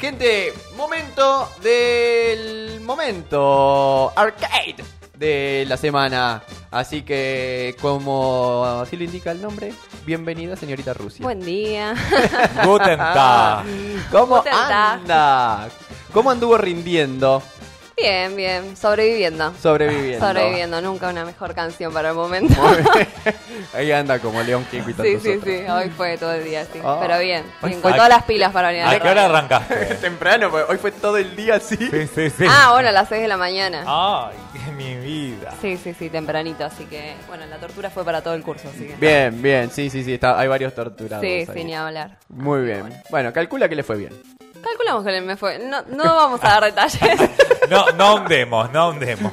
Gente, momento del momento arcade de la semana. Así que, como así lo indica el nombre, bienvenida, señorita Rusia. Buen día. Guten Tag. ¿Cómo Guten Tag. anda? ¿Cómo anduvo rindiendo? Bien, bien. Sobreviviendo. Sobreviviendo. Sobreviviendo. Nunca una mejor canción para el momento. Muy bien. Ahí anda como León Kiko y Sí, sí, otros. sí. Hoy fue todo el día, sí. Ah. Pero bien. Con todas las pilas para venir a ¿A qué hora arrancaste? Temprano, porque hoy fue todo el día así. Sí, sí, sí. Ah, bueno, a las 6 de la mañana. Ay, mi vida. Sí, sí, sí, tempranito. Así que, bueno, la tortura fue para todo el curso. Así que. Bien, bien, sí, sí, sí, está, hay varios torturados. Sí, ahí. sí, ni hablar. Muy bien. Bueno. calcula que le fue bien. Calculamos que me fue. No, no vamos a dar detalles. No, no hundemos, no hundemos.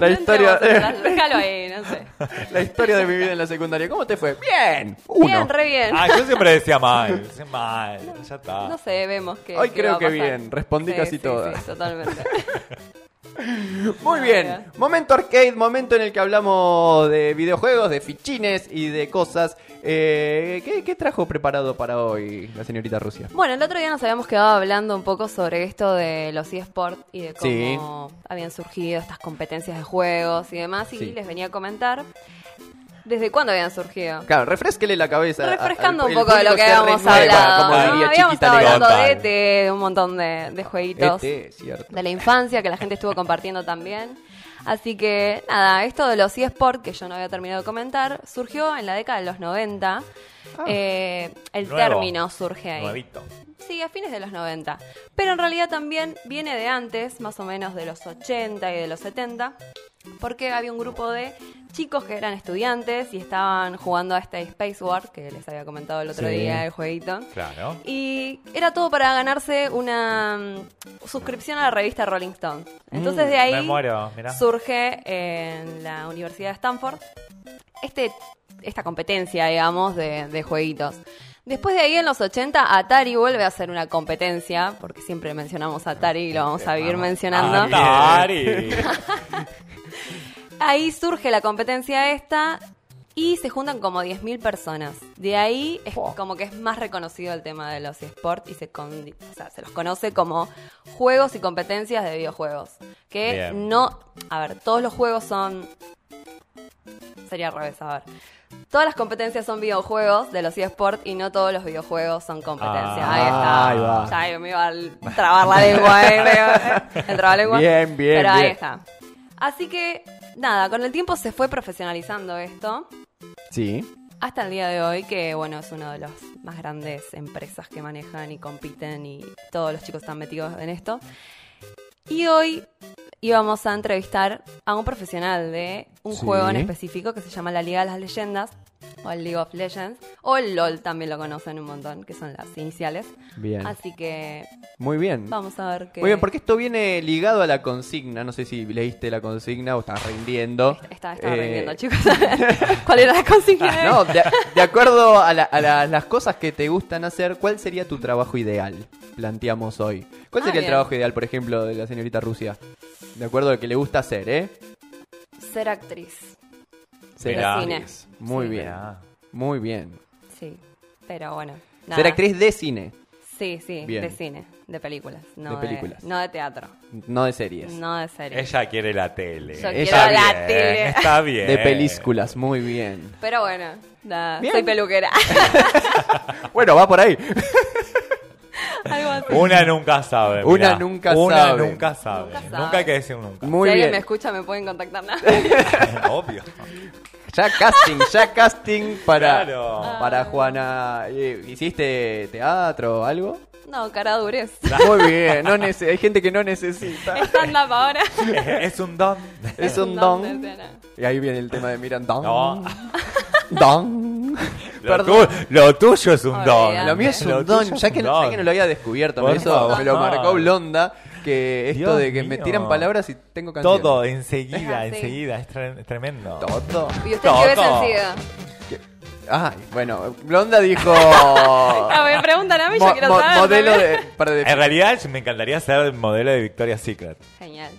La historia, Déjalo ahí, no sé. la historia de mi vida en la secundaria. ¿Cómo te fue? Bien. Uno. Bien, re bien. Ah, yo siempre decía mal, decía mal, ya está. No sé, vemos que. Hoy qué creo va a que pasar. bien, respondí casi sí, todas. Sí, totalmente. Muy bien. Momento arcade, momento en el que hablamos de videojuegos, de fichines y de cosas. Eh, ¿qué, qué trajo preparado para hoy la señorita Rusia? Bueno, el otro día nos habíamos quedado hablando un poco sobre esto de los eSports y de cómo Sí. habían surgido estas competencias de juegos y demás. Y Sí. les venía a comentar desde cuándo habían surgido. Claro, refresquele la cabeza. Refrescando un poco de lo que habíamos hablado. Como ¿no? diría habíamos estado hablando de. ET, de un montón de, de jueguitos. Cierto. de la infancia que la gente estuvo compartiendo también. Así que nada, esto de los eSports, que yo no había terminado de comentar, surgió en la década de los 90. Ah. Eh, el Nuevo. término surge ahí. Nuevito. Sí, a fines de los 90. Pero en realidad también viene de antes, más o menos de los 80 y de los 70, porque había un grupo de chicos que eran estudiantes y estaban jugando a este Space Wars, que les había comentado el otro Sí. día, el jueguito. Claro. Y era todo para ganarse una mm, suscripción a la revista Rolling Stone. Entonces Mm, de ahí muero, mirá. surge en la Universidad de Stanford este, esta competencia, digamos, de, de jueguitos. Después de ahí, en los 80, Atari vuelve a hacer una competencia, porque siempre mencionamos Atari y lo vamos a vivir mencionando. Atari. Ahí surge la competencia esta y se juntan como 10.000 personas. De ahí es como que es más reconocido el tema de los eSports y se, con- o sea, se los conoce como juegos y competencias de videojuegos. Que Bien. no... A ver, todos los juegos son... Sería al revés, a ver. Todas las competencias son videojuegos de los eSports y no todos los videojuegos son competencias. Ah, ahí está. ahí va. Ya me iba a trabar la lengua, eh, el trabalengua. Bien, bien, Pero ahí bien. está. Así que, nada, con el tiempo se fue profesionalizando esto. Sí. Hasta el día de hoy, que bueno, es una de las más grandes empresas que manejan y compiten y todos los chicos están metidos en esto. Y hoy íbamos a entrevistar a un profesional de un Sí. juego en específico que se llama la Liga de las Leyendas, o el League of Legends, o el LOL también lo conocen un montón, que son las iniciales. Bien. Así que Muy bien. vamos a ver qué... Muy bien, porque esto viene ligado a la consigna. No sé si leíste la consigna o estás rindiendo. Estaba, estaba Eh, rindiendo, chicos. ¿Cuál era la consigna? No, de, de acuerdo a, la- a la- las cosas que te gustan hacer, ¿cuál sería tu trabajo ideal? Planteamos hoy. ¿Cuál Ah, sería el trabajo ideal, por ejemplo, de la señorita Rusia? De acuerdo a lo que le gusta hacer, ¿eh? Ser actriz. Ser actriz. Muy Sí. bien. Mirá. Muy bien. Sí, pero bueno. nada. Ser actriz de cine, Sí, sí, Bien. de cine, de películas. No De películas. no de teatro, no de series. no de series. Ella quiere la tele. Yo Está quiero la bien, tele. Está bien. De películas, muy bien. Pero bueno, nada, Bien. soy peluquera. Bueno, va por ahí. Algo así. Una nunca sabe. Una mirá. nunca Una sabe. nunca sabe. Nunca sabe. hay que decir nunca. Muy si alguien bien. me escucha me pueden contactar nada. Obvio. Ya casting, ya casting para, Claro. para Juana. Eh, ¿Hiciste teatro o algo? No, cara durez. Muy bien, no nece- hay gente que no necesita. Stand up ahora. es un don. Es un don. Y ahí viene el tema de Miran Don. No. Don. Lo, Perdón. tu- lo tuyo es un don. Lo mío es Lo un don, ya que, un no, ya que no lo había descubierto, Por eso favor. me lo marcó Blonda, que esto Dios de que me tiran palabras y tengo canciones. Todo enseguida, Ah, sí. enseguida. Es, tre- es tremendo. Todo. ¿Y usted qué Todo. sencilla? Ay, bueno, Blonda dijo... Ah, me preguntan a mí, yo quiero mo- saber. modelo también. de... Para de- En realidad me encantaría ser modelo de Victoria's Secret. Genial.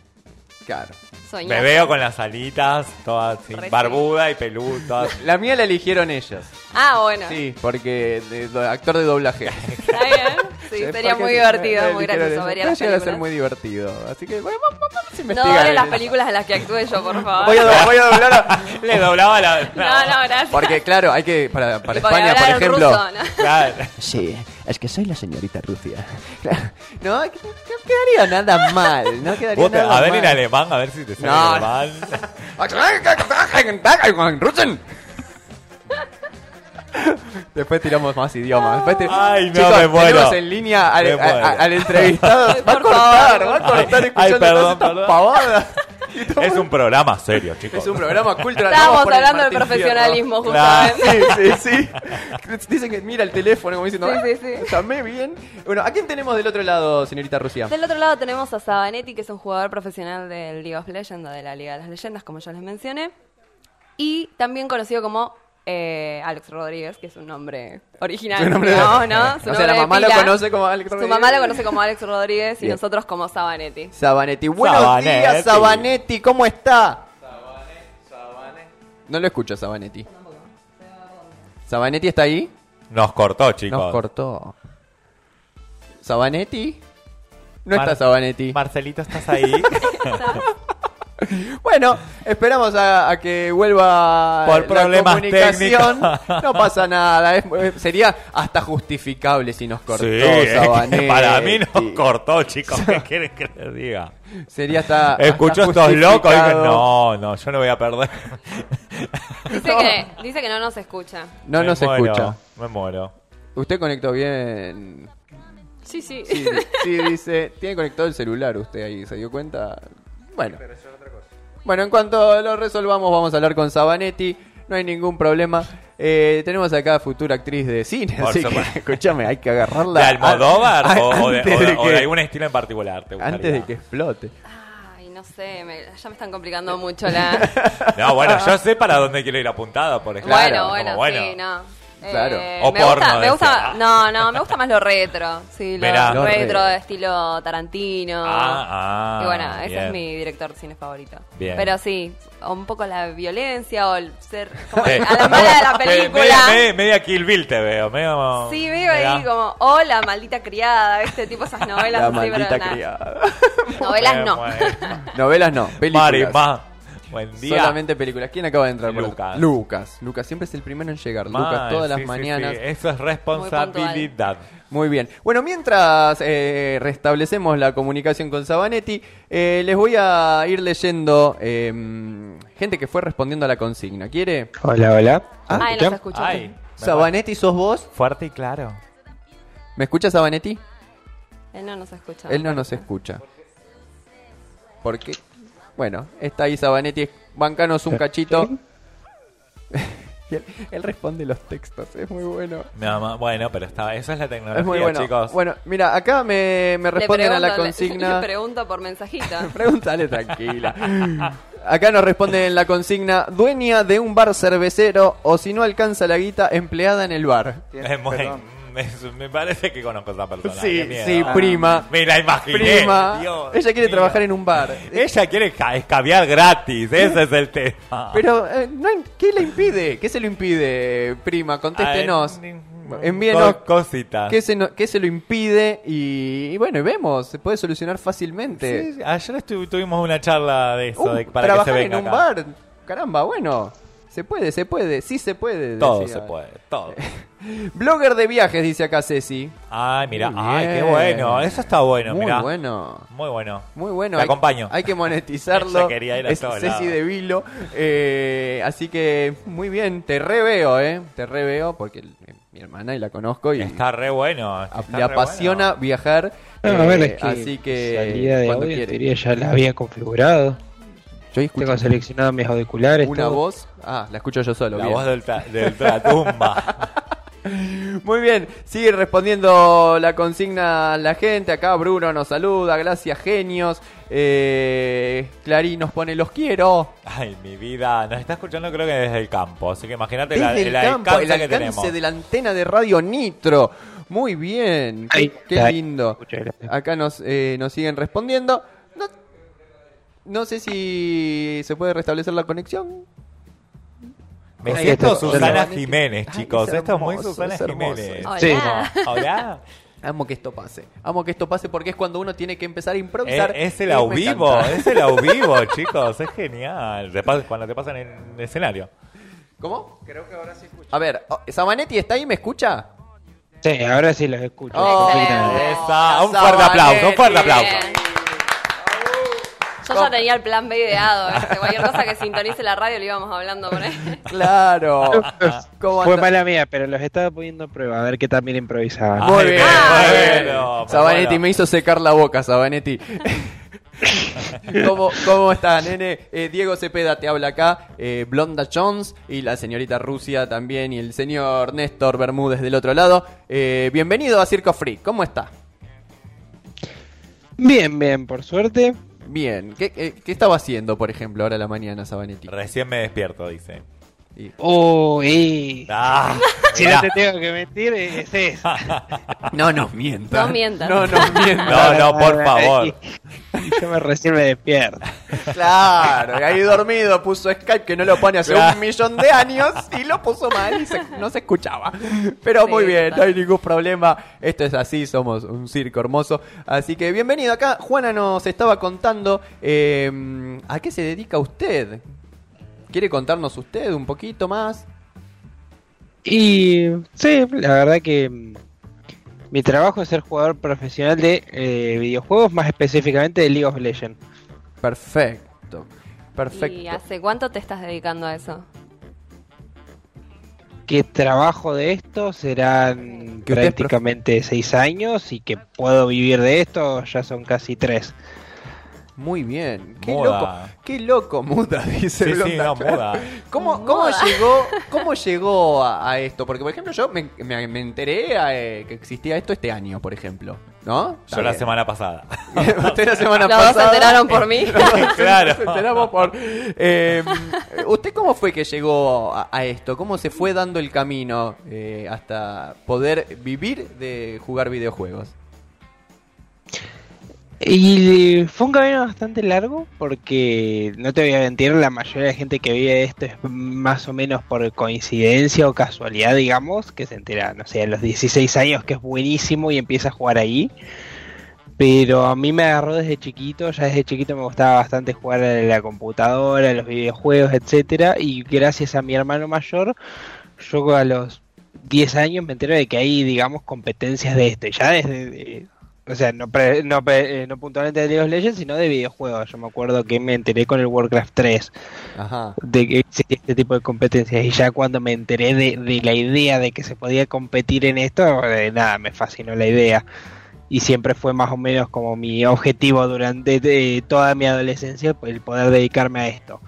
Claro. Soñar. Me veo con las alitas, todas así, Re sí. barbuda y peluda. La mía la eligieron ellos. Ah, bueno. Sí, porque de, do- actor de doblaje. Está bien. Sí, Eh, sería porque- muy divertido, muy gracioso. Vería las a ser películas. muy divertido. Así que, bueno, vamos, vamos a No investigar. doble las en- películas en las que actúe yo, por favor. Voy a, do- voy a doblar. a- Le doblaba la. No, no, gracias. Porque, claro, hay que. Para, para España, por ejemplo. ruso, ¿no? Claro. Sí, es que soy la señorita Rusia. No, no quedaría nada mal. No quedaría nada a ver mal. en alemán, a ver si te sale No. en alemán. Después tiramos más idiomas. Después ti- Ay, no, Chicos, me muero. tenemos en línea al, Me a- a- muero. al entrevistado. Ay, Va a cortar, favor. va a cortar Ay, escuchando ay, perdón, todas estas perdón. pavadas. Es un programa serio, chicos. Es un programa cultural. Estábamos hablando Martín profesionalismo, Claro. justamente. Sí, sí, sí. Dicen que mira el teléfono como diciendo, Sí, "Ah, sí, sí. llamé bien. Bueno, ¿a quién tenemos del otro lado, señorita Rusia? Del otro lado tenemos a Sabanetti, que es un jugador profesional del League of Legends, de la Liga de las Leyendas, como ya les mencioné. Y también conocido como eh, Alex Rodríguez, que es un nombre original. Su nombre de- no, no, su O sea, la mamá lo conoce como Alex Su Rodríguez. mamá lo conoce como Alex Rodríguez y Bien. nosotros como Sabanetti. Sabanetti. Buenos Sabanetti. días, Sabanetti. ¿Cómo está? No lo escucho, Sabanetti. ¿Sabanetti está ahí? Nos cortó, chicos. Nos cortó. ¿Sabanetti? No Mar- está Sabanetti. Marcelito, ¿estás ahí? Bueno, esperamos a, a que vuelva Por la problemas comunicación. técnicos. No pasa nada. es- sería hasta justificable si nos cortó sí, es que Sabanetti. para mí nos cortó, chicos. ¿Qué quieren que les diga? Sería hasta. Escucho hasta estos locos y dije, justificado. no, no, yo no voy a perder. Dice, que, dice que no nos escucha. No Me nos muero, escucha. Me muero. Usted conectó bien. Sí, sí. Sí, dice. Tiene conectado el celular usted ahí, ¿se dio cuenta? Bueno. Bueno, en cuanto lo resolvamos, vamos a hablar con Sabanetti. No hay ningún problema. Eh, tenemos acá futura actriz de cine, Por así que escúchame, hay que agarrarla. ¿De Almodóvar a- a- o, de, o de- o algún estilo en particular? ¿te? Antes de que explote. Ay, no sé, me- ya me están complicando mucho la... No, bueno, yo sé para dónde quiero ir apuntada, por ejemplo. Bueno, Como, bueno, sí, no. Claro. Eh, O me porno, gusta, me gusta, no, no, me gusta más lo retro, sí, lo. Lo retro de estilo Tarantino. Ah, ah, y bueno, ese bien. es mi director de cine favorito. Bien. Pero sí, un poco la violencia o el ser como a la mala de la película. Media, media- media Kill Bill te veo, medio... Sí, veo ahí como, oh, la maldita criada, este tipo esas novelas La así, pero maldita criada. Novelas no. Novelas no, películas. Marimá, buen día. Solamente películas. ¿Quién acaba de entrar? por Lucas. Lucas. Lucas siempre es el primero en llegar. Mal, Lucas todas las sí, mañanas. sí, Eso es responsabilidad. Muy bien. Bueno, mientras eh, restablecemos la comunicación con Sabanetti, eh, les voy a ir leyendo eh, gente que fue respondiendo a la consigna. ¿Quiere? Hola, hola. Ah, Ay, no se escucha. Ay, Sabanetti, ¿sos vos? Fuerte y claro. ¿Me escucha Sabanetti? Él no nos escucha. Él no nos escucha. ¿Por qué? Bueno, está ahí Sabanetti. Bancanos un cachito. Él, él responde los textos, es muy bueno. Mi mamá- bueno, pero está, eso es la tecnología, Es muy bueno. chicos. Bueno, mira, acá me, me responden a la le- consigna. Le pregunto por mensajito. Pregúntale tranquila. Acá nos responden en la consigna, dueña de un bar cervecero o si no alcanza la guita, empleada en el bar. Es muy- me, me parece que conozco a esa persona. Sí, miedo. sí, prima. Me la imaginé. Prima. Dios Ella quiere mío. trabajar en un bar. Ella quiere ca- escabiar gratis, ese es el tema. Pero, eh, no ¿qué le impide? ¿Qué se lo impide, prima? Contéstenos. Envíenos co- cositas. qué se, no- qué se lo impide y, y bueno, y vemos, se puede solucionar fácilmente. Sí, ayer tuvimos una charla de eso, Uh, de, para que se trabajar venga en un acá. bar, caramba, bueno, se puede, se puede, sí se puede. Todo decía. se puede, todo. Blogger de viajes, dice acá Ceci. Ay, mira, ay, qué bueno, eso está bueno, Muy mira. bueno. Muy bueno. Muy bueno. Te hay- acompaño. Hay que monetizarlo. Quería ir a es todos Ceci de Vilo. Eh, así que, muy bien. Te reveo, ¿eh? Te reveo porque eh, mi hermana y la conozco y Está re bueno. está le re apasiona bueno. viajar. No, eh, a ver, es que así que, salida de cuando audio, quiere. ya la había configurado. Yo escucho Tengo seleccionado mis auriculares. una todo. voz. Ah, la escucho yo solo. La bien. voz del, tra- del tratumba. Muy bien, sigue respondiendo la consigna la gente. Acá Bruno nos saluda, gracias genios. Eh, Clarín nos pone los quiero. Ay, mi vida. Nos está escuchando creo que desde el campo. Así que imagínate la- Desde el, el campo, alcance el que alcance tenemos. de la antena de Radio Nitro. Muy bien, qué, lindo. Acá nos, eh, nos siguen respondiendo. No, sé si se puede restablecer la conexión. Me siento. Susana Ay, Jiménez, es chicos. Esto es muy Susana es. Jiménez. Hola. Sí. Hola. Amo que esto pase. Amo que esto pase porque es cuando uno tiene que empezar a improvisar. Eh, es el au vivo, es el au vivo, chicos, es genial. Cuando te pasan en el escenario. ¿Cómo? Creo que ahora sí escucho. A ver, oh, ¿Sabanetti está ahí? ¿Me escucha? Sí, ahora sí los escucho. Oh. Esa, un fuerte aplauso, un fuerte aplauso. Bien. Yo ya tenía el plan B ideado. ¿viste? Cualquier cosa que sintonice la radio lo íbamos hablando con él. Claro. ¿Cómo Fue mala mía, pero los estaba poniendo a prueba, a ver qué también improvisaban. Muy Ay, bien. Ah, muy bien. bueno, Sabanetti bueno. me hizo secar la boca, Sabanetti. ¿Cómo, ¿Cómo está, nene? Eh, Diego Cepeda te habla acá, eh, Blonda Jones y la señorita Rusia también y el señor Néstor Bermúdez del otro lado. Eh, bienvenido a Circo Free, ¿cómo está? Bien, bien, por suerte. Bien, ¿Qué, qué, qué estaba haciendo, por ejemplo, ahora a la mañana, Sabanetti? Recién me despierto, dice. Y- Oh, eh. Ah, Si no te tengo que mentir, es eso. No nos mientas. No mientas. No nos mientas. No, no, por favor. Yo me recién me despierto. Claro, y ahí dormido puso Skype que no lo pone hace Claro. un millón de años y lo puso mal y se- no se escuchaba. Pero Sí, muy bien, no hay ningún problema. Esto es así, somos un circo hermoso. Así que bienvenido acá. Juana nos estaba contando eh, a qué se dedica usted. ¿Quiere contarnos usted un poquito más? Y sí, la verdad que mm, mi trabajo es ser jugador profesional de eh, videojuegos, más específicamente de League of Legends. Perfecto. Perfecto. ¿Y hace cuánto te estás dedicando a eso? Que trabajo de esto serán prácticamente seis años y que puedo vivir de esto ya son casi tres. Muy bien. Qué Muda. loco. Qué loco, muda, dice Sí, sí, Blonda. no, muda. ¿Cómo, cómo llegó, cómo llegó a, a esto? Porque, por ejemplo, yo me, me- me enteré eh, que existía esto este año, por ejemplo. ¿No? Yo la semana pasada. Usted la semana Los pasada. se enteraron por mí. Claro. Nos enteramos por. Eh, ¿Usted cómo fue que llegó a, a esto? ¿Cómo se fue dando el camino eh, hasta poder vivir de jugar videojuegos? Y fue un camino bastante largo porque no te voy a mentir, la mayoría de gente que vive esto es más o menos por coincidencia o casualidad, digamos, que se entera, no sé, a los 16 años que es buenísimo y empieza a jugar ahí. Pero a mí me agarró desde chiquito, ya desde chiquito me gustaba bastante jugar a la computadora, a los videojuegos, etcétera, y gracias a mi hermano mayor, yo a los 10 años me entero de que hay, digamos, competencias de esto, y ya desde, de- o sea, no, pre- no, pre- eh, no puntualmente de League of Legends, sino de videojuegos. Yo me acuerdo que me enteré con el Warcraft 3 Ajá. de que existía este tipo de competencias y ya cuando me enteré de, de la idea de que se podía competir en esto, eh, nada, me fascinó la idea. Y siempre fue más o menos como mi objetivo durante de- toda mi adolescencia, el poder dedicarme a esto.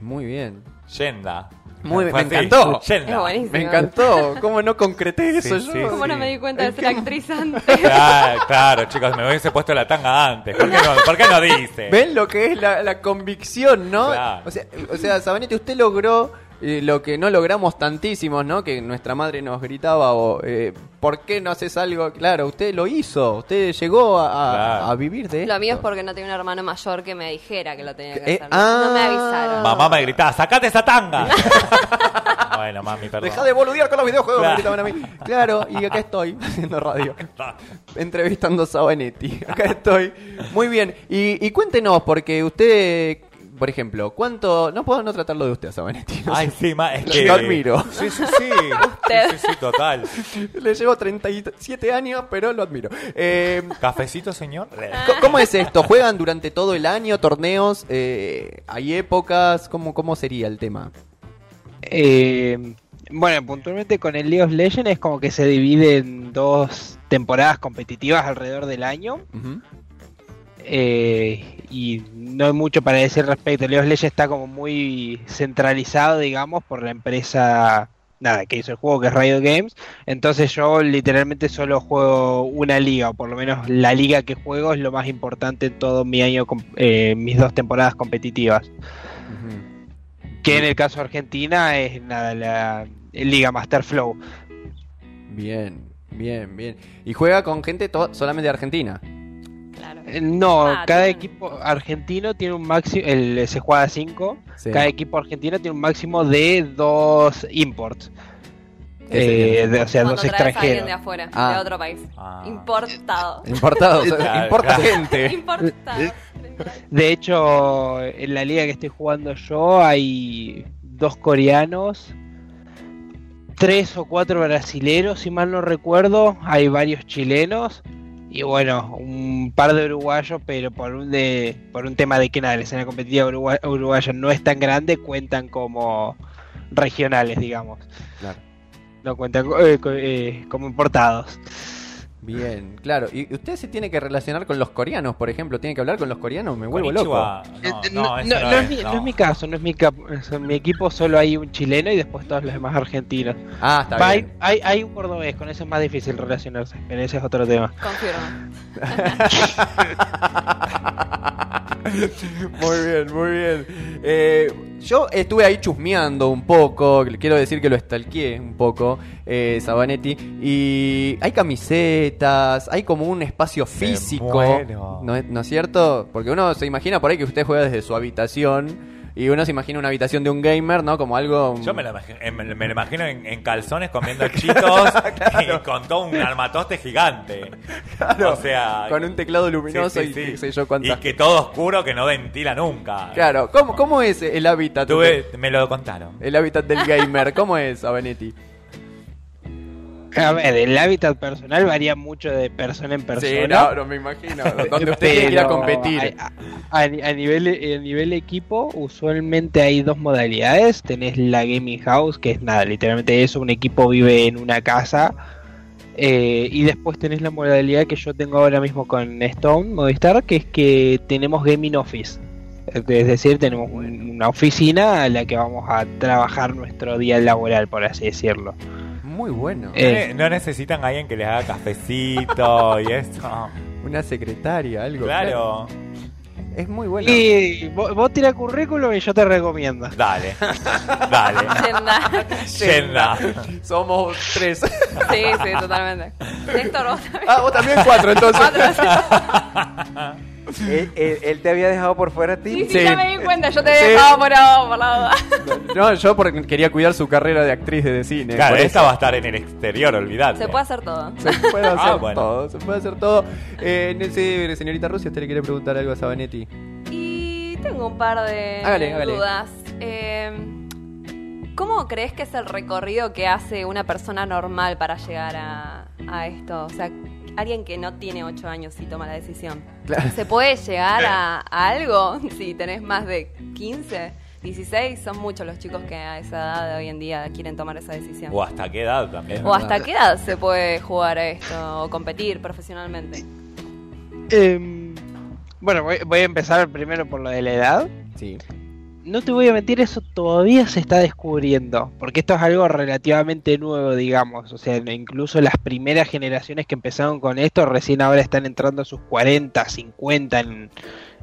Muy bien. Yenda. Muy bien, me así, encantó. Yenda. Es buenísimo. Me encantó. ¿Cómo no concreté eso Sí, yo? sí, ¿Cómo no me di cuenta de ser actriz antes? Claro, claro, chicos, me hubiese puesto la tanga antes. ¿Por qué no, ¿por qué no dice? ¿Ven lo que es la, la convicción, no? Claro. O sea, o sea, Sabanete, usted logró eh, lo que no logramos tantísimos, ¿no? Que nuestra madre nos gritaba, o eh, ¿por qué no haces algo? Claro, usted lo hizo, usted llegó a, a- Claro. a vivir de esto. Lo mío es porque no tenía un hermano mayor que me dijera que lo tenía que Eh, hacer. ah. No me avisaron. Mamá me gritaba, ¡sacate esa tanga! bueno, mami, perdón. Deja de boludear con los videojuegos, Claro. me gritaban a mí. Claro, y acá estoy, haciendo radio. Entrevistando a Sabanetti. Acá estoy. Muy bien. Y, y cuéntenos, porque usted, por ejemplo, ¿cuánto. No puedo no tratarlo de usted, a Sabanetti. no Ay, sé. sí, ma, es Lo- que... lo admiro. Sí, sí, sí. Sí, sí, sí, total. Le llevo 37 años, pero lo admiro. Eh, ¿Cafecito, señor? ¿Cómo es esto? ¿Juegan durante todo el año torneos? Eh, ¿Hay épocas? ¿Cómo, ¿Cómo sería el tema? Eh, bueno, puntualmente con el League of Legends es como que se divide en dos temporadas competitivas alrededor del año. Ujú. Eh, y no hay mucho para decir respecto. League of Legends está como muy centralizado, digamos, por la empresa nada que hizo el juego, que es Riot Games. Entonces yo literalmente solo juego una liga, o por lo menos la liga que juego es lo más importante en todo mi año, eh, mis dos temporadas competitivas. Que en el caso de Argentina es nada, la Liga Master Flow. Bien, bien, bien. ¿Y juega con gente solamente de Argentina? Claro. Eh, No, Ah, cada equipo argentino tiene un máximo, el, se juega a 5, Sí. cada equipo argentino tiene un máximo de dos imports. Eh, de- o sea, Cuando dos extranjeros. de afuera, Ah. de otro país. Ah. Importado. Importados, Claro, importa claro. gente. Importado. De hecho, en la liga que estoy jugando yo hay dos coreanos, tres o cuatro brasileros, si mal no recuerdo, hay varios chilenos y bueno, un par de uruguayos, pero por un de por un tema de que nada, la escena competitiva urugua- uruguaya no es tan grande, cuentan como regionales, digamos. Claro. No cuentan eh, eh, como importados. Bien, claro. ¿Y usted se tiene que relacionar con los coreanos, por ejemplo? ¿Tiene que hablar con los coreanos? Me vuelvo loco. Konnichiwa. Eh, No, es es, mi, no. no es mi caso, no es mi capo. En mi equipo solo hay un chileno y después todos los demás argentinos. Ah, está Va, bien. hay, hay un cordobés, con eso es más difícil relacionarse, pero ese es otro tema. Confirmo. muy bien, muy bien. Eh, yo estuve ahí chusmeando un poco, quiero decir que lo stalkeé un poco, eh, Sabanetti, y hay camisetas, hay como un espacio físico. ¿no es, ¿no es cierto? Porque uno se imagina por ahí que usted juega desde su habitación, y uno se imagina una habitación de un gamer, ¿no? Como algo... Yo me lo imagino, eh, me, me lo imagino en, en calzones comiendo chitos y con todo un armatoste gigante. Claro, o sea, con un teclado luminoso sí, sí, y sí. qué sé yo cuántas... Y que todo oscuro que no ventila nunca. Claro, ¿cómo, cómo es el hábitat? Tuve, me lo contaron. El hábitat del gamer, ¿cómo es, Sabanetti? A ver, el hábitat personal varía mucho de persona en persona. Sí, no, no me imagino. Donde usted tiene que ir a pero competir. A, a- a nivel, a nivel equipo, usualmente hay dos modalidades. Tenés la Gaming House, que es nada, literalmente eso, un equipo vive en una casa. eh, y después tenés la modalidad que yo tengo ahora mismo con Stone, Movistar, que es que tenemos Gaming Office. Es decir, tenemos un- una oficina a la que vamos a trabajar nuestro día laboral, por así decirlo. Muy bueno. Eh, No, ne- no necesitan a alguien que les haga cafecito y eso. Una secretaria, algo. Claro. Es muy bueno. Y vos, vos tira currículum y yo te recomiendo. Dale. Dale. Yenda. Yenda. Somos tres. Sí, sí, totalmente. Néstor, vos también. ah, vos también cuatro, entonces. Cuatro. ¿Él, él- él te había dejado por fuera a ti? Sí, sí, Sí. ya me di cuenta, yo te Sí. he dejado por, ahora, por la duda. No, yo porque quería cuidar su carrera de actriz de cine. Claro, por esta va a estar en el exterior, olvidate. Se puede hacer todo. Se puede hacer Ah, bueno. todo, se puede hacer todo. Eh, no sé, señorita Rusia, ¿usted le quiere preguntar algo a Sabanetti? Y tengo un par de Hágale, hágale. dudas. Eh, ¿Cómo crees que es el recorrido que hace una persona normal para llegar a, a esto? O sea, alguien que no tiene 8 años y toma la decisión. Claro. ¿Se puede llegar a, a algo si tenés más de 15, 16? Son muchos los chicos que a esa edad de hoy en día quieren tomar esa decisión. O hasta qué edad también. ¿O hasta qué edad se puede jugar a esto o competir profesionalmente? Em, bueno, voy, voy a empezar primero por lo de la edad. Sí. No te voy a mentir, eso todavía se está descubriendo, porque esto es algo relativamente nuevo, digamos. O sea, incluso las primeras generaciones que empezaron con esto recién ahora están entrando a sus 40, 50 en,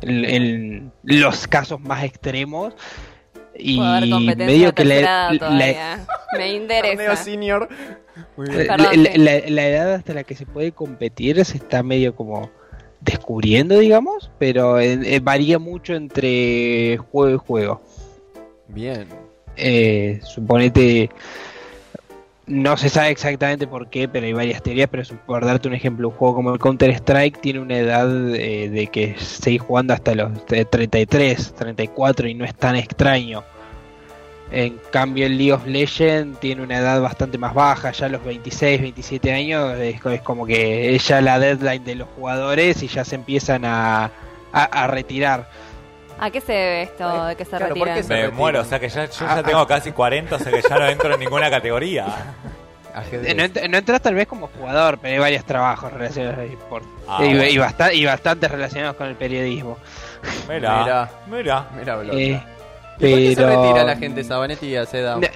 en- en los casos más extremos. Y medio que la. Me interesa. senior. Bien. la- la- la edad hasta la que se puede competir se está medio como descubriendo, digamos, pero eh, eh, varía mucho entre juego y juego. Bien. Eh, suponete, no se sabe exactamente por qué, pero hay varias teorías, pero por darte un ejemplo, un juego como el Counter Strike tiene una edad eh, de que seguís jugando hasta los eh, 33, 34 y no es tan extraño. En cambio el League of Legends tiene una edad bastante más baja, ya a los 26, 27 años es, co- es como que es ya la deadline de los jugadores y ya se empiezan a, a- a retirar. ¿A qué se debe esto de que se Claro, ¿por qué retiran? se- Me retira. muero, o sea que ya, yo Ah, ya tengo casi 40, o sea que ya no entro en ninguna categoría. Eh, No, ent- no entras tal vez como jugador, pero hay varios trabajos relacionados al eSport. Ah, y, bueno. y, basta- y bastante relacionados con el periodismo. Mira, Mira. mira. Mira, Blota. ¿Y por qué se pero- retira la gente Sabanetti a esa edad? No,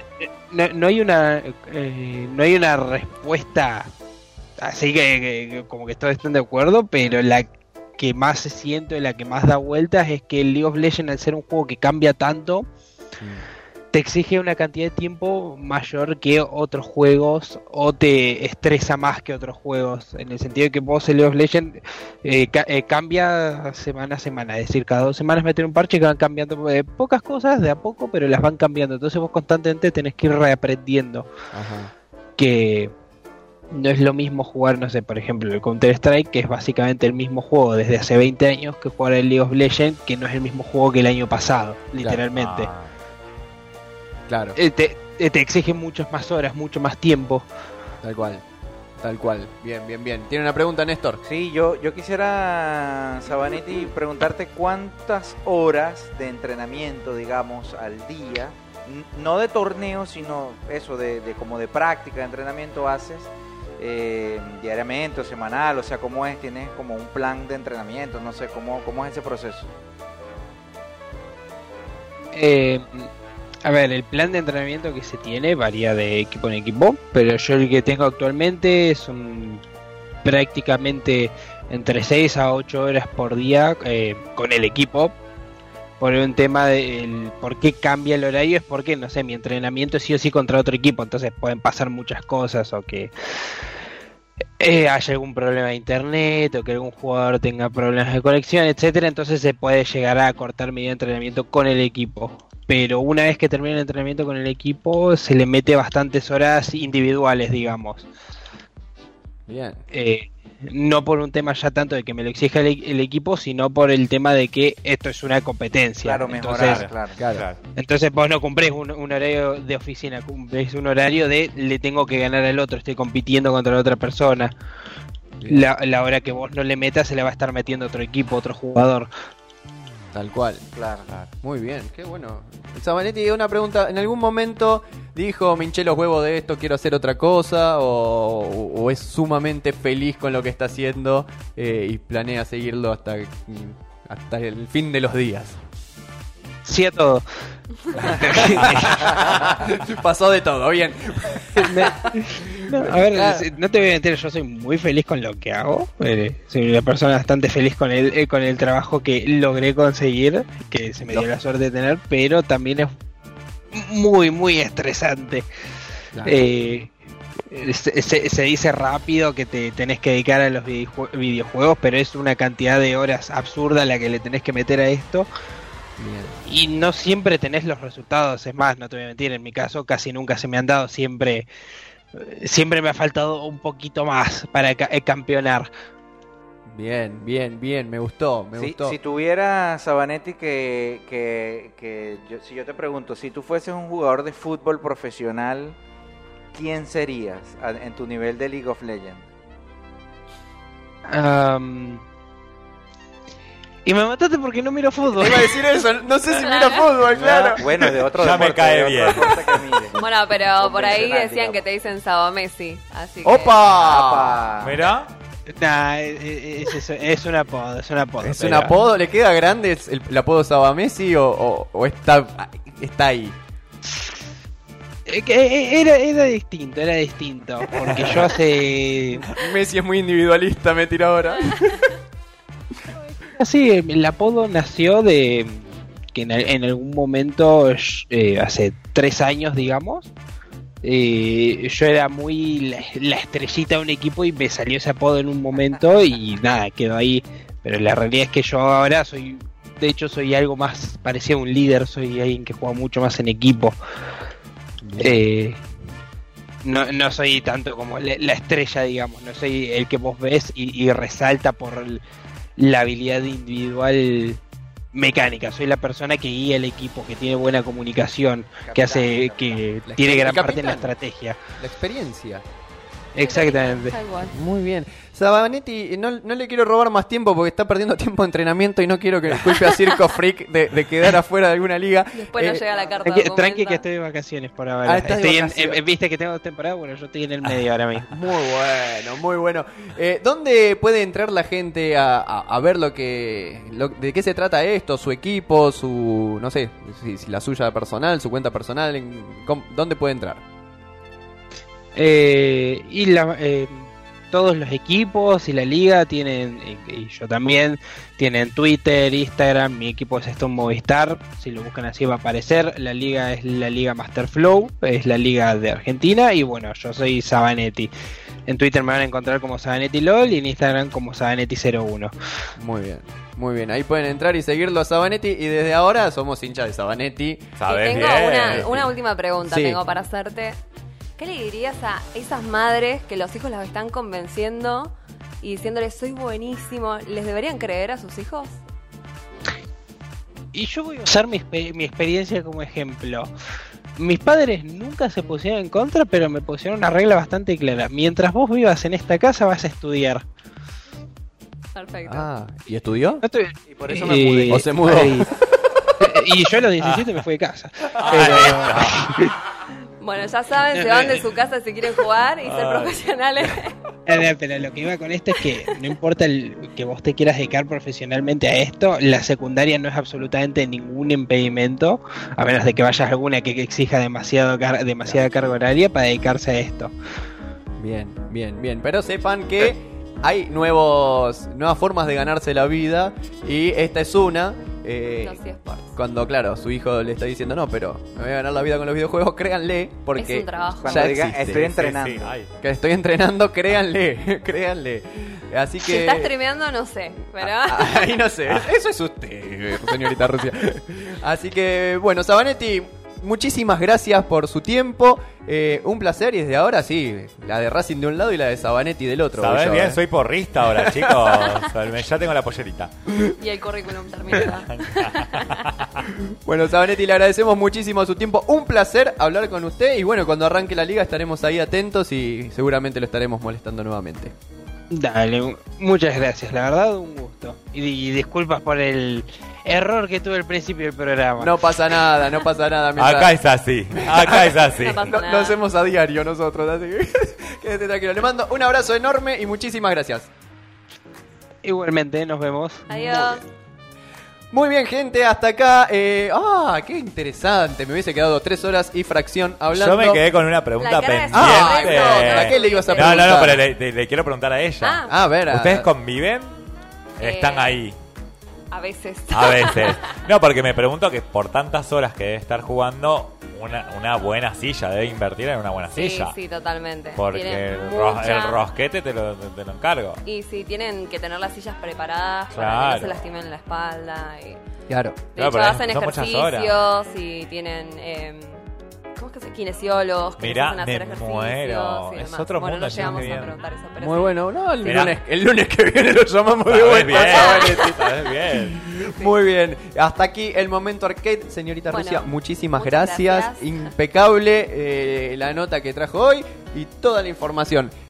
no- no hay una eh, no hay una respuesta así que, como que todos están de acuerdo, pero la que más se siente, la que más da vueltas es que el League of Legends al ser un juego que cambia tanto, te exige una cantidad de tiempo mayor que otros juegos o te estresa más que otros juegos. En el sentido de que vos el League of Legends eh, ca- eh, cambia semana a semana. Es decir, cada dos semanas meten un parche que van cambiando eh, pocas cosas de a poco, pero las van cambiando. Entonces vos constantemente tenés que ir reaprendiendo. Ajá. que no es lo mismo jugar, no sé, por ejemplo, el Counter-Strike, que es básicamente el mismo juego desde hace 20 años, que jugar el League of Legends, que no es el mismo juego que el año pasado, literalmente. Ah, Claro, Eh, te, eh, te exige muchas más horas, mucho más tiempo. tal cual. Tal cual. Bien, bien, bien. ¿Tiene una pregunta, Néstor? Sí, yo, yo quisiera, Sabanetti, preguntarte cuántas horas de entrenamiento, digamos, al día, no de torneo, sino eso, de, de como de práctica, de entrenamiento haces eh, diariamente o semanal, o sea, cómo es, tienes como un plan de entrenamiento, no sé, cómo, cómo es ese proceso. Eh, a ver, el plan de entrenamiento que se tiene varía de equipo en equipo, pero yo el que tengo actualmente son prácticamente entre 6 a 8 horas por día eh, con el equipo. Por un tema de el por qué cambia el horario es porque, no sé, mi entrenamiento es sí o sí contra otro equipo, entonces pueden pasar muchas cosas o que eh, haya algún problema de internet o que algún jugador tenga problemas de conexión, etcétera, entonces se puede llegar a cortar mi entrenamiento con el equipo. Pero una vez que termina el entrenamiento con el equipo, se le mete bastantes horas individuales, digamos. Bien. Eh, no por un tema ya tanto de que me lo exija el, el equipo, sino por el tema de que esto es una competencia. Claro, mejorar, entonces, claro. Claro. claro. entonces vos no cumplís un, un horario de oficina, cumplís un horario de le tengo que ganar al otro, estoy compitiendo contra la otra persona. La, la hora que vos no le metas se le va a estar metiendo otro equipo, otro jugador. Tal cual. Claro. Muy bien, qué bueno. Sabanetti, una pregunta. ¿En algún momento dijo, me hinché los huevos de esto, quiero hacer otra cosa? ¿O, o es sumamente feliz con lo que está haciendo eh, y planea seguirlo hasta, hasta el fin de los días? Sí a todo. Pasó de todo, bien. No, a ver, no te voy a mentir, yo soy muy feliz con lo que hago. eh, soy una persona bastante feliz con el, eh, con el trabajo que logré conseguir, que se me dio la suerte de tener, pero también es muy, muy estresante. Claro. Eh, se, se- se dice rápido que te tenés que dedicar a los videojue- videojuegos, pero es una cantidad de horas absurda la que le tenés que meter a esto. Bien. Y no siempre tenés los resultados, es más, no te voy a mentir, en mi caso casi nunca se me han dado, siempre eh, siempre me ha faltado un poquito más para ca- eh, campeonar. Bien, bien, bien, me gustó, me Si, gustó. si tuviera Sabanetti que, que, que yo- si yo te pregunto, si tú fueses un jugador de fútbol profesional, ¿quién serías en tu nivel de League of Legends? Am, y me mataste porque no miro fútbol. Iba a decir eso, no sé si mira fútbol, claro. Ah, Bueno, de otro Ya me cae bien. que mire. Bueno, pero por ahí decían digamos. que te dicen Saba Messi. Así que... ¡Opa! Mira, Nah, eh, eh, es, eso, es un apodo, es un apodo. ¿Es un apodo? ¿Le queda grande el, el apodo Saba Messi o, o- o está, está ahí? Eh, eh, Era, era distinto, era distinto. Porque yo hace. Messi es muy individualista, me tira ahora. Así, el apodo nació de. Que en, en algún momento, eh, hace tres años, digamos. Eh, yo era muy la, estrellita de un equipo y me salió ese apodo en un momento y nada, quedó ahí. Pero la realidad es que yo ahora soy. De hecho, soy algo más parecido a un líder, soy alguien que juega mucho más en equipo. Eh, no, no soy tanto como la, la estrella, digamos, no soy el que vos ves y, resalta por la habilidad individual mecánica, soy la persona que guía el equipo, que tiene buena comunicación, que hace Capitán, que La tiene gran parte en la estrategia. La experiencia. Exactamente. Muy bien. Sabanetti, no, no le quiero robar más tiempo porque está perdiendo tiempo de entrenamiento y no quiero que le culpe a Circo Freak de, de quedar afuera de alguna liga. Después no Eh, llega la carta. Tranqui, tranqui que estoy de vacaciones por Ah, ahora. Estoy vacaciones. eh, Viste que tengo dos temporadas, bueno, yo estoy en el medio ahora mismo. Muy bueno, muy bueno. Eh, ¿Dónde puede entrar la gente a, a- a ver lo que, lo- de qué se trata esto, su equipo, su, no sé, si, si la suya personal, su cuenta personal, en- ¿dónde puede entrar? Eh, y la, eh, todos los equipos y la liga tienen, y yo también, tienen Twitter, Instagram, mi equipo es Stone Movistar, si lo buscan así va a aparecer, la liga es la liga Master Flow, es la liga de Argentina, y bueno, yo soy Sabanetti. En Twitter me van a encontrar como Sabanetti LOL y en Instagram como Sabanetti01. Muy bien, muy bien. Ahí pueden entrar y seguirlo a Sabanetti y desde ahora somos hinchas de Sabanetti. sabes tengo bien. una, una última pregunta Sí. tengo para hacerte. ¿Qué le dirías a esas madres que los hijos las están convenciendo y diciéndoles soy buenísimo? ¿Les deberían creer a sus hijos? Y yo voy a usar mi, expe- mi experiencia como ejemplo. Mis padres nunca se pusieron en contra, pero me pusieron una regla bastante clara. Mientras vos vivas en esta casa vas a estudiar. Perfecto. Ah, ¿y estudió? No Y por eso me Eh, mudé. ¿O se mudó? ay. y yo a los 17 me fui de casa. Pero, Bueno, ya saben, se van de su casa si quieren jugar y ser profesionales. No, pero lo que iba con esto es que no importa el- que vos te quieras dedicar profesionalmente a esto, la secundaria no es absolutamente ningún impedimento, a menos de que vayas a alguna que exija demasiado car- demasiada carga horaria para dedicarse a esto. Bien, bien, bien. Pero sepan que hay nuevos, nuevas formas de ganarse la vida y esta es una. Eh, Los eSports. cuando, claro, su hijo le está diciendo, no, pero me voy a ganar la vida con los videojuegos, créanle, porque es un trabajo. Cuando ya diga, existe. estoy entrenando. sí, ay. que estoy entrenando, créanle, créanle. Así Si que... está streameando, no sé, pero... Ah, Ahí no sé, eso es usted, señorita Rusia. Así que, bueno, Sabanetti, muchísimas gracias por su tiempo. Eh, un placer y desde ahora sí, la de Racing de un lado y la de Sabanetti del otro. ¿Sabes yo, bien? eh. Soy porrista ahora, chicos. ya tengo la pollerita. y el currículum terminado. Bueno, Sabanetti, le agradecemos muchísimo su tiempo. Un placer hablar con usted y bueno, cuando arranque la liga estaremos ahí atentos y seguramente lo estaremos molestando nuevamente. Dale, muchas gracias, la verdad un gusto. Y, y disculpas por el error que tuve al principio del programa. No pasa nada, no pasa nada. mientras- Acá es así. Acá es así. No Lo, hacemos a diario nosotros, así que quédate tranquilo. Le mando un abrazo enorme y muchísimas gracias. Igualmente, nos vemos. Adiós. Muy bien, gente, hasta acá. eh, ah, qué interesante. Me hubiese quedado tres horas y fracción hablando. Yo me quedé con una pregunta pendiente. sorpresa, ¿a qué le ibas a No, no, preguntar? no, pero le, le- le quiero preguntar a ella. Ah. Ah, a ver. a- ¿Ustedes conviven? Están Eh, ahí. A veces. A veces. No, porque me pregunto que por tantas horas que debe estar jugando, una, una buena silla, debe invertir en una buena Sí, silla. sí, totalmente. Porque el, ro- mucha- el rosquete te lo, te lo encargo. Y sí, tienen que tener las sillas preparadas para que Claro. no se lastimen la espalda. Y... Claro. De Claro, hecho, hacen ejercicios y tienen. eh, ¿Cómo es que se Kinesiólogos que Mirá, hacer me ejercicios. muero. y Es demás. otro bueno, mundo, no yo llegamos a preguntar eso. Pero Muy sí. bueno. No, el, Mirá. lunes, el lunes que viene lo llamamos de vuelta. bien, bien. Muy bien, hasta aquí el momento arcade, señorita Bueno, Rusia. Muchísimas gracias. gracias. Impecable eh, la nota que trajo hoy y toda la información.